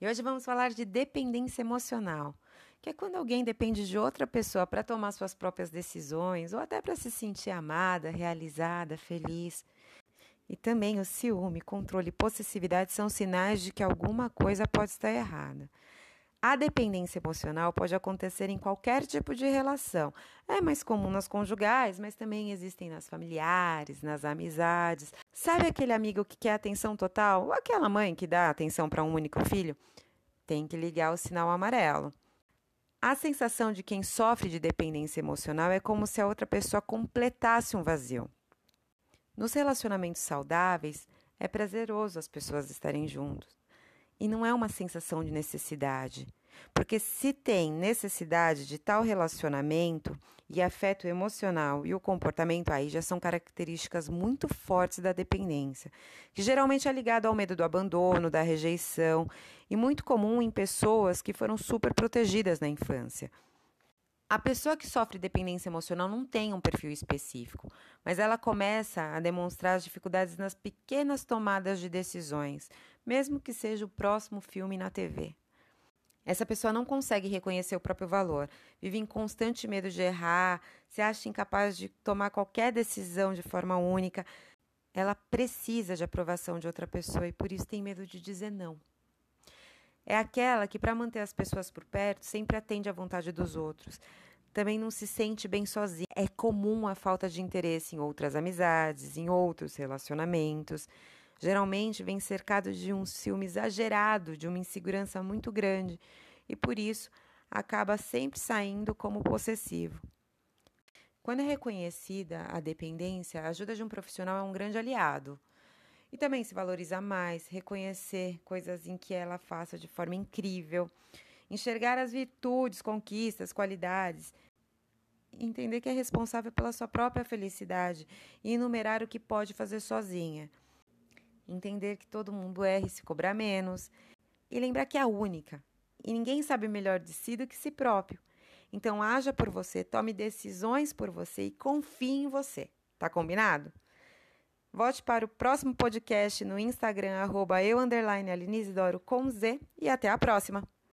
E hoje vamos falar de dependência emocional, que é quando alguém depende de outra pessoa para tomar suas próprias decisões ou até para se sentir amada, realizada, feliz. E também o ciúme, controle e possessividade são sinais de que alguma coisa pode estar errada. A dependência emocional pode acontecer em qualquer tipo de relação. É mais comum nas conjugais, mas também existem nas familiares, nas amizades. Sabe aquele amigo que quer atenção total? Ou aquela mãe que dá atenção para um único filho? Tem que ligar o sinal amarelo. A sensação de quem sofre de dependência emocional é como se a outra pessoa completasse um vazio. Nos relacionamentos saudáveis, é prazeroso as pessoas estarem juntos. E não é uma sensação de necessidade. Porque se tem necessidade de tal relacionamento e afeto emocional e o comportamento aí já são características muito fortes da dependência, que geralmente é ligado ao medo do abandono, da rejeição e muito comum em pessoas que foram super protegidas na infância. A pessoa que sofre dependência emocional não tem um perfil específico, mas ela começa a demonstrar as dificuldades nas pequenas tomadas de decisões, mesmo que seja o próximo filme na TV. Essa pessoa não consegue reconhecer o próprio valor, vive em constante medo de errar, se acha incapaz de tomar qualquer decisão de forma única. Ela precisa de aprovação de outra pessoa e por isso tem medo de dizer não. É aquela que, para manter as pessoas por perto, sempre atende à vontade dos outros. Também não se sente bem sozinha. É comum a falta de interesse em outras amizades, em outros relacionamentos. Geralmente vem cercado de um ciúme exagerado, de uma insegurança muito grande, e por isso acaba sempre saindo como possessivo. Quando é reconhecida a dependência, a ajuda de um profissional é um grande aliado. E também se valorizar mais, reconhecer coisas em que ela faça de forma incrível, enxergar as virtudes, conquistas, qualidades, entender que é responsável pela sua própria felicidade e enumerar o que pode fazer sozinha. Entender que todo mundo erra e se cobrar menos. E lembrar que é a única. E ninguém sabe melhor de si do que si próprio. Então haja por você, tome decisões por você e confie em você. Tá combinado? Volte para o próximo podcast no Instagram, arroba eu, underline, Aline Isidoro, com Z, e até a próxima!